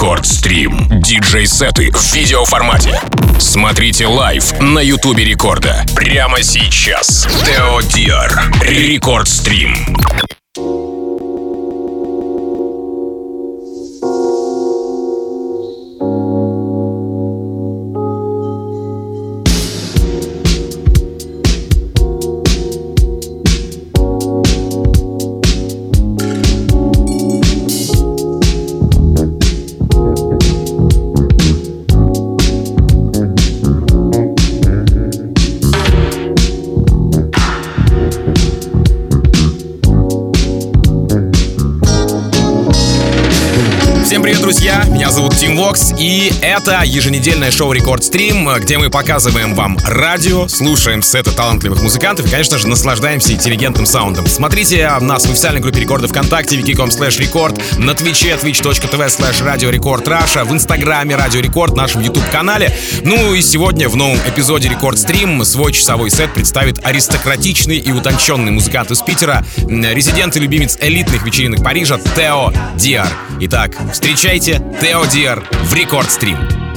Рекорд Стрим. Диджей-сеты в видеоформате. Смотрите лайв на Ютубе Рекорда. Прямо сейчас. Тео Диар. Рекорд Стрим. Это еженедельное шоу Рекорд Стрим, где мы показываем вам радио, слушаем сеты талантливых музыкантов и, конечно же, наслаждаемся интеллигентным саундом. Смотрите нас в официальной группе Рекорда ВКонтакте, wiki.com slash рекорд, на Твиче, twitch.tv slash Рекорд Раша, в Инстаграме Радио Рекорд, нашем YouTube-канале. Ну и сегодня в новом эпизоде Рекорд Стрим свой часовой сет представит аристократичный и утонченный музыкант из Питера, резидент и любимец элитных вечеринок Парижа Тео Диар. Итак, встречайте Тео Диар в Рекорд Стрим. Trio.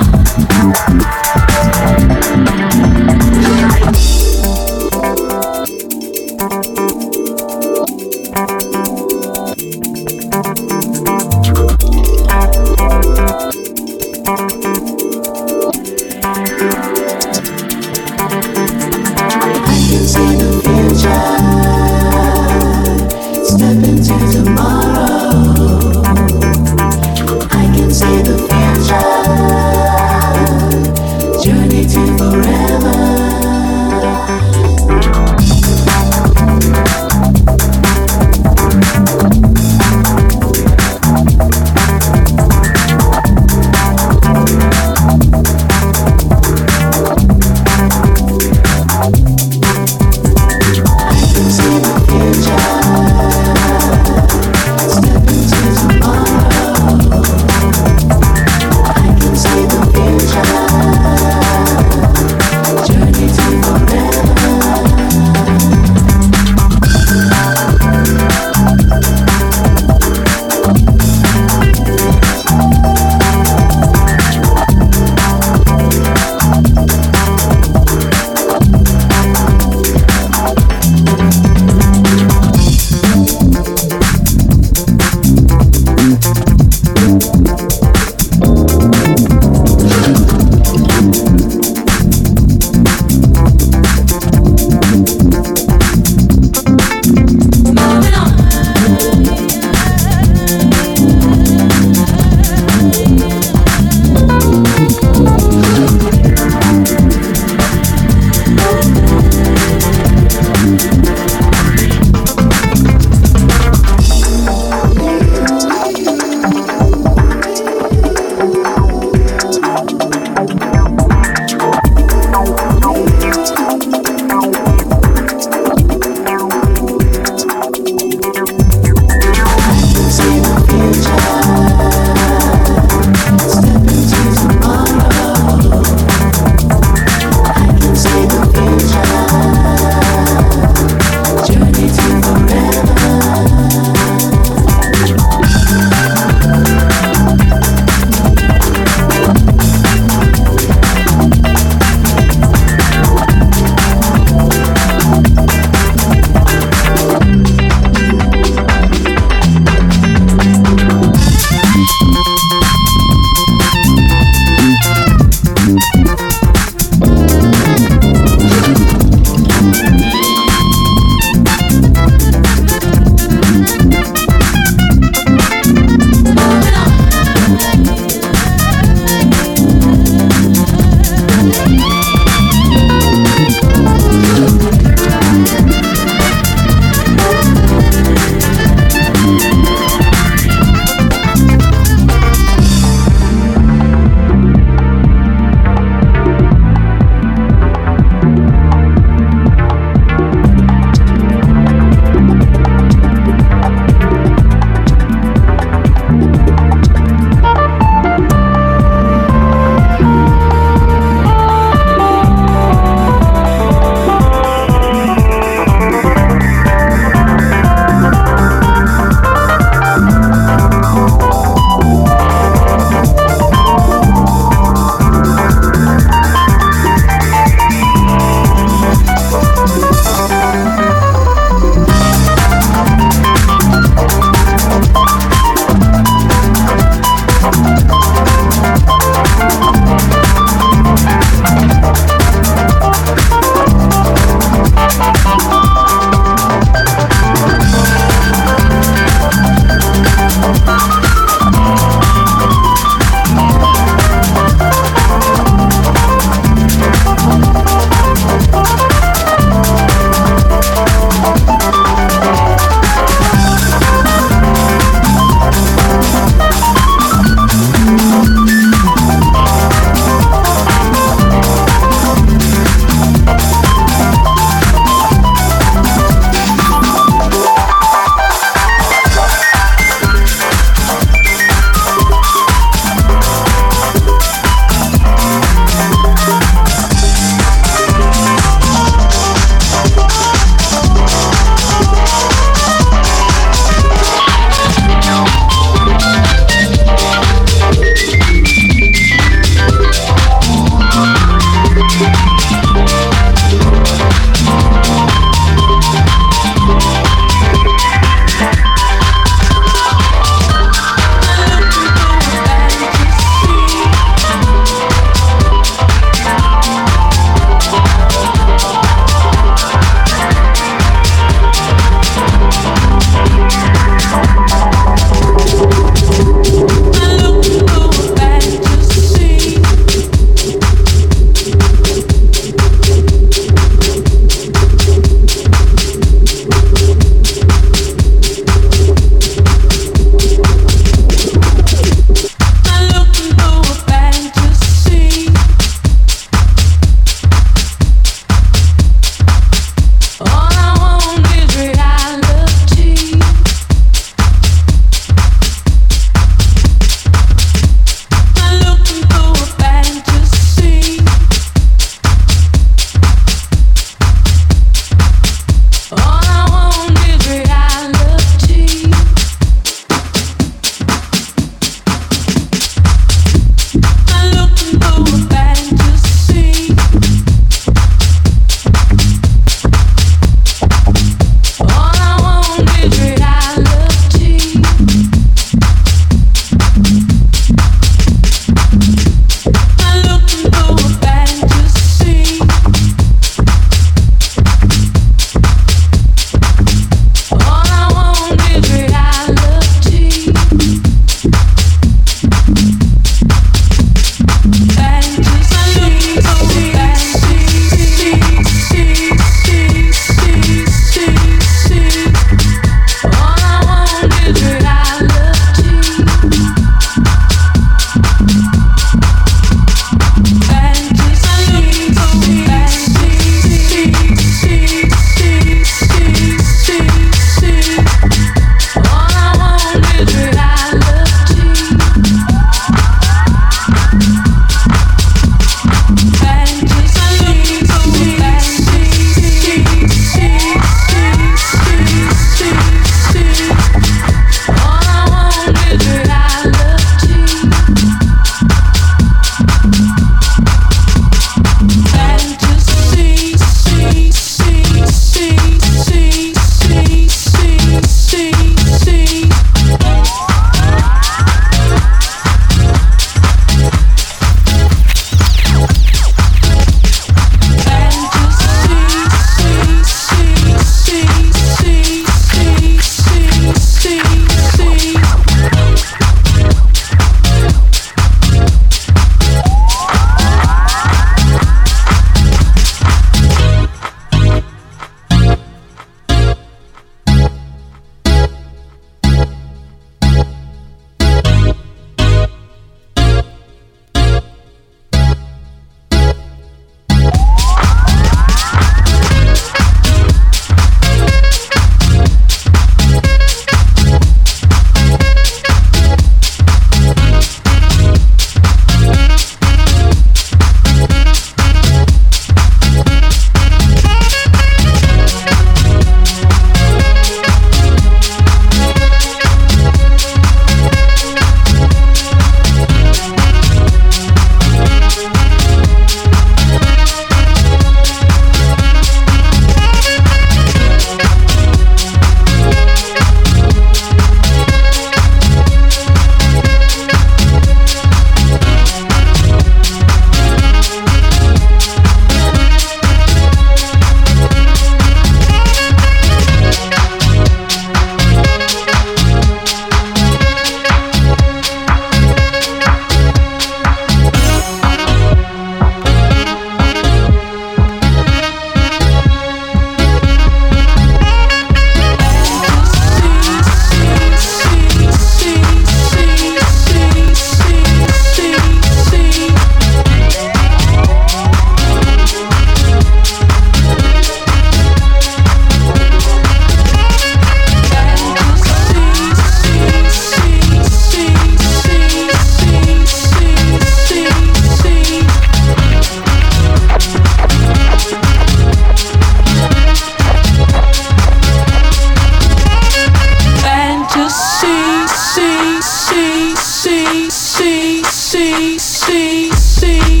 see, see, see, see, see.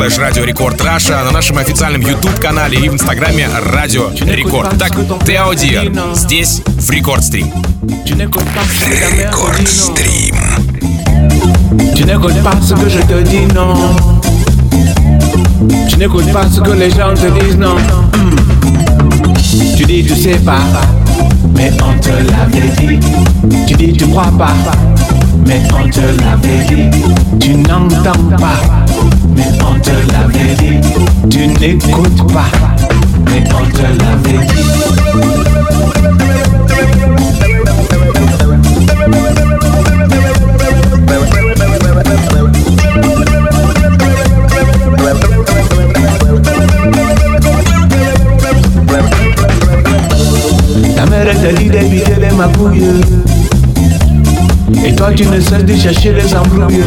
Slash Radio Record Russia, на нашем официальном YouTube-канале и в Инстаграме Радио Рекорд. Так, Тео Дер здесь в Рекорд Стрим. Рекорд Стрим. Tu n'écoutes pas ce que je te dis, non. Tu n'écoutes pas ce que les gens te disent, non. Hmm. Tu dis, tu sais pas, mais on te l'avait dit. Tu dis, tu crois pas, mais on te l'avait dit. Tu n'entends pas, mais on te l'avait dit. Tu n'écoutes pas, mais on te l'avait Ta mère t'a dit d'éviter les magouilles. Et toi tu ne cesses de chercher les embrouilles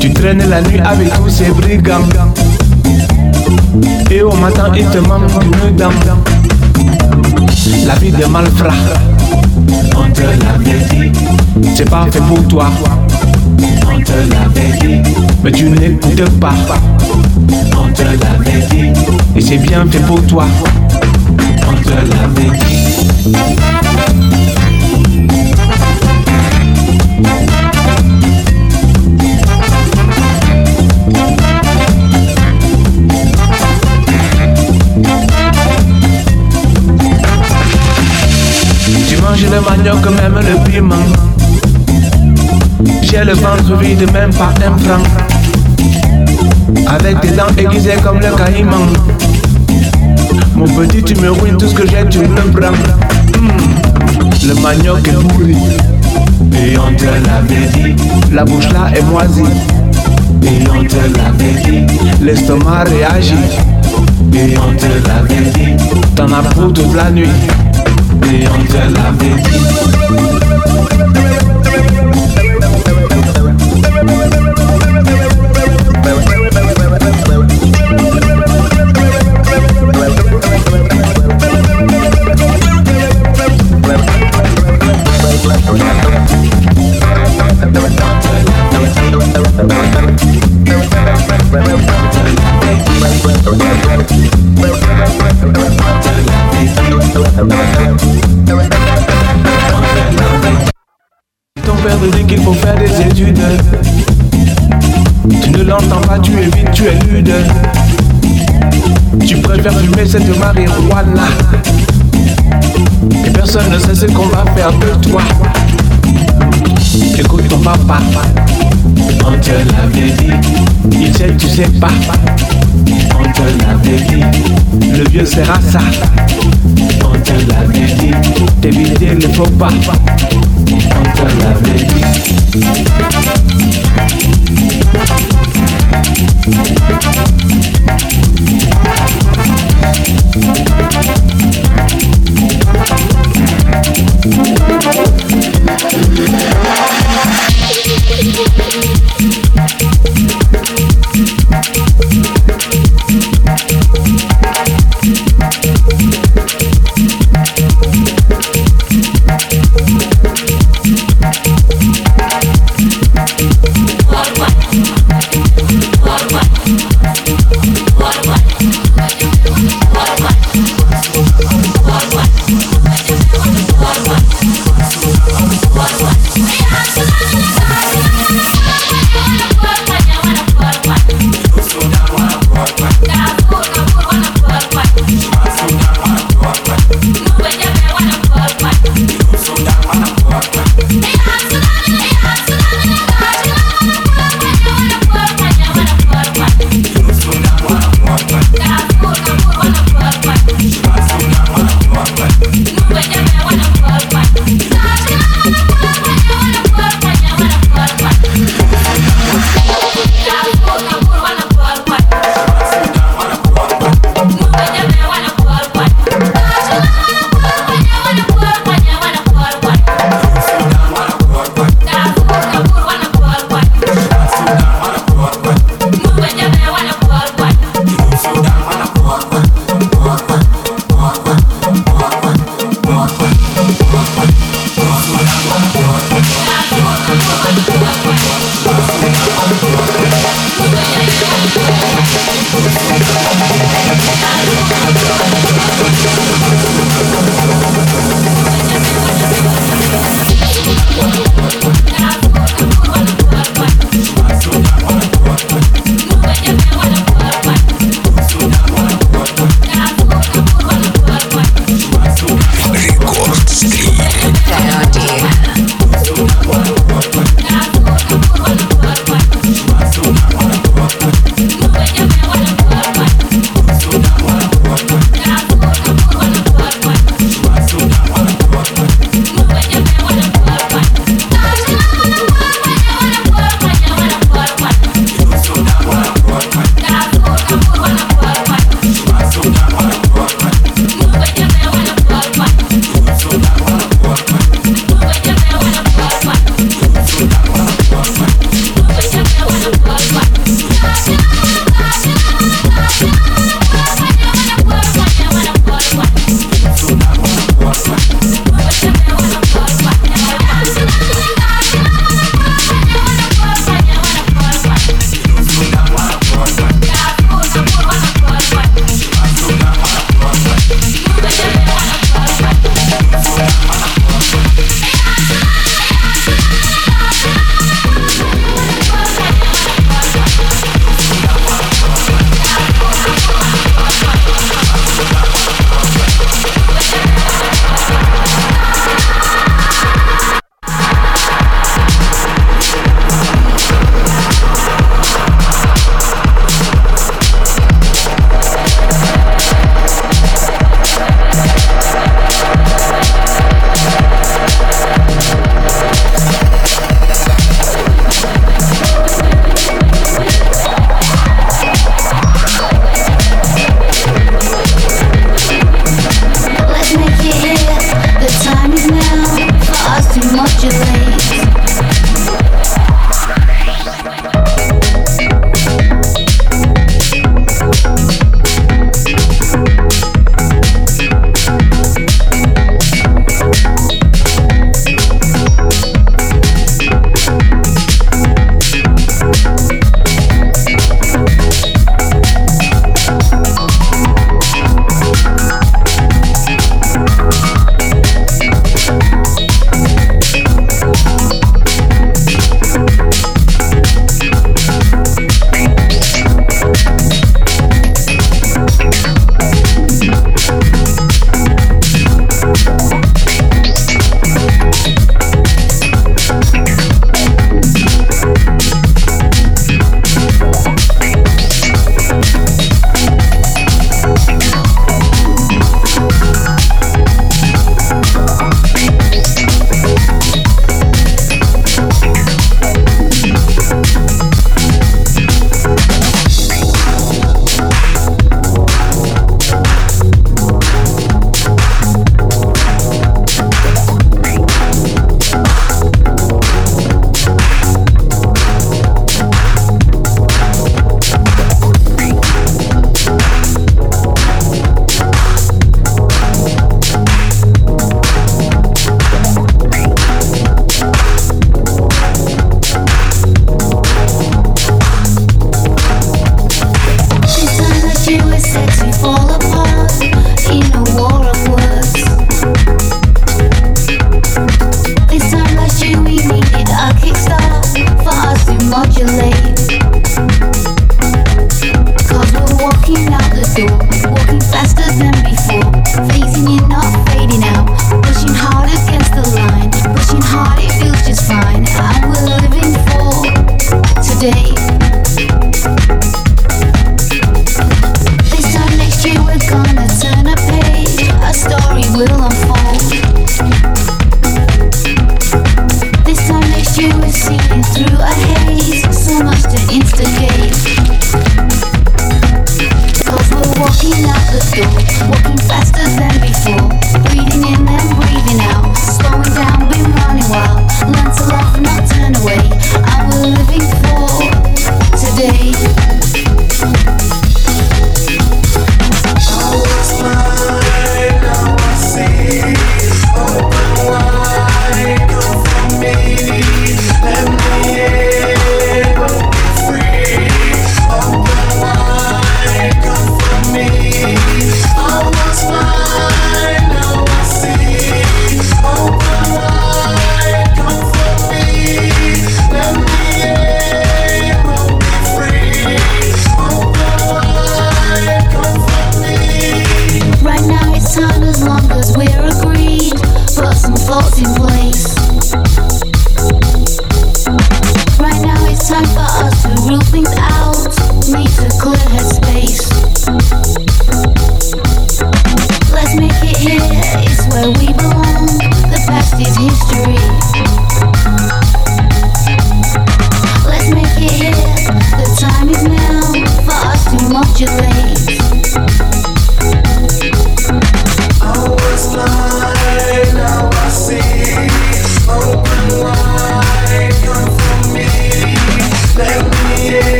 Tu traînes la nuit avec tous ces brigands. Et au matin il te manque une dame La vie de malfrat. On te l'avait dit C'est pas fait pour toi. On te l'avait dit Mais tu n'écoutes pas. On te l'avait dit Et c'est bien fait pour toi. On te l'avait dit. Tu manges le manioc même le piment. J'ai le ventre vide même pas un franc. Avec des dents aiguisées comme le caïman. Mon petit, tu me ruines tout ce que j'ai, tu me prends. Hmm. Le manioc est pourri. Et on te l'avait dit. La bouche là est moisie. Et on te l'avait dit. L'estomac réagit. Et on te l'avait dit. T'en as pour toute la nuit. Et on te te dit qu'il faut faire des études. Tu ne l'entends pas, tu es vite, tu es lude. Tu préfères fumer cette marijuana. Et personne ne sait ce qu'on va faire de toi. Écoute ton papa. On te l'avait dit. Il sait, tu sais pas. On te l'avait dit. Le vieux sera ça. On te l'avait dit. T'éviter le faux pas. Thank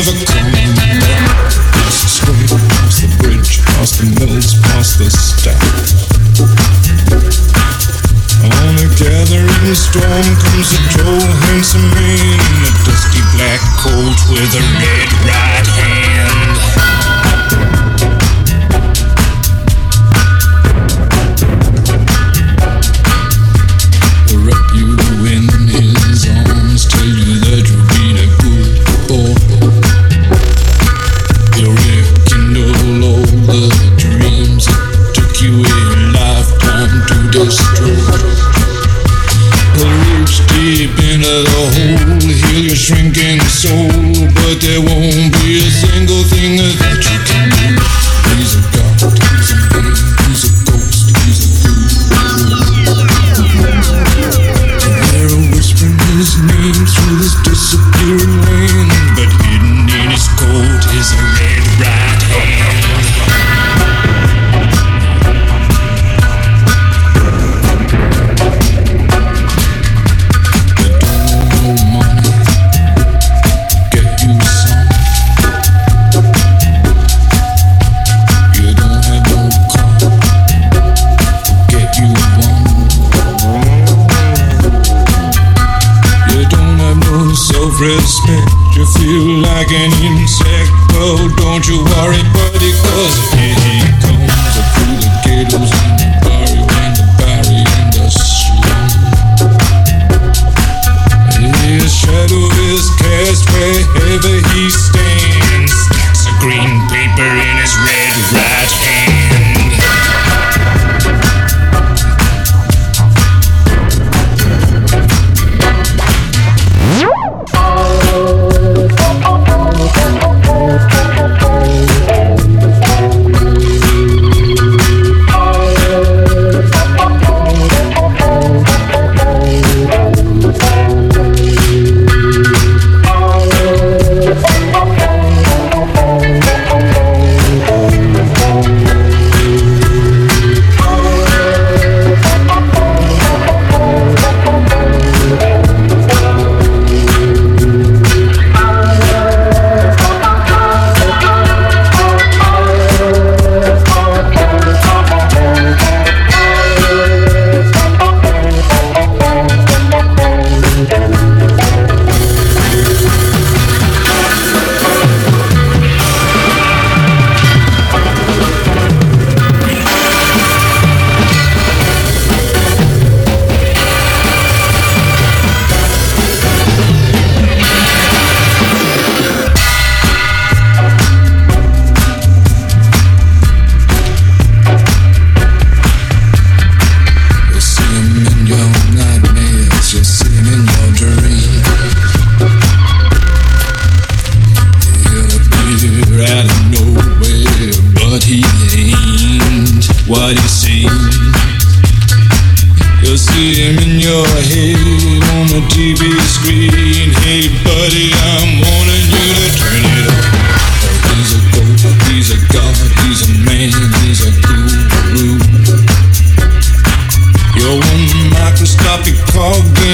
never coming back. It's a straight across the bridge, past the mills, past the stacks. On a gathering storm comes a tall, handsome man in a dusty black coat with a red right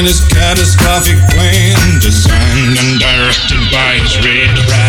in his catastrophic plan, designed and directed by his red rat.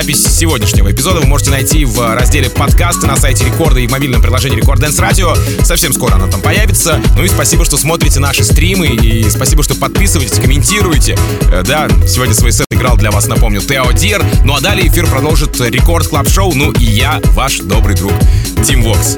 Запись сегодняшнего эпизода вы можете найти в разделе подкасты на сайте Рекорда и в мобильном приложении Рекорд Дэнс Радио. Совсем скоро она там появится. Ну и спасибо, что смотрите наши стримы и спасибо, что подписываетесь, комментируете. Э, да, сегодня свой сет играл для вас, напомню, Тео Дир. Ну а далее эфир продолжит Рекорд Клаб Шоу. Ну и я, ваш добрый друг Тим Вокс.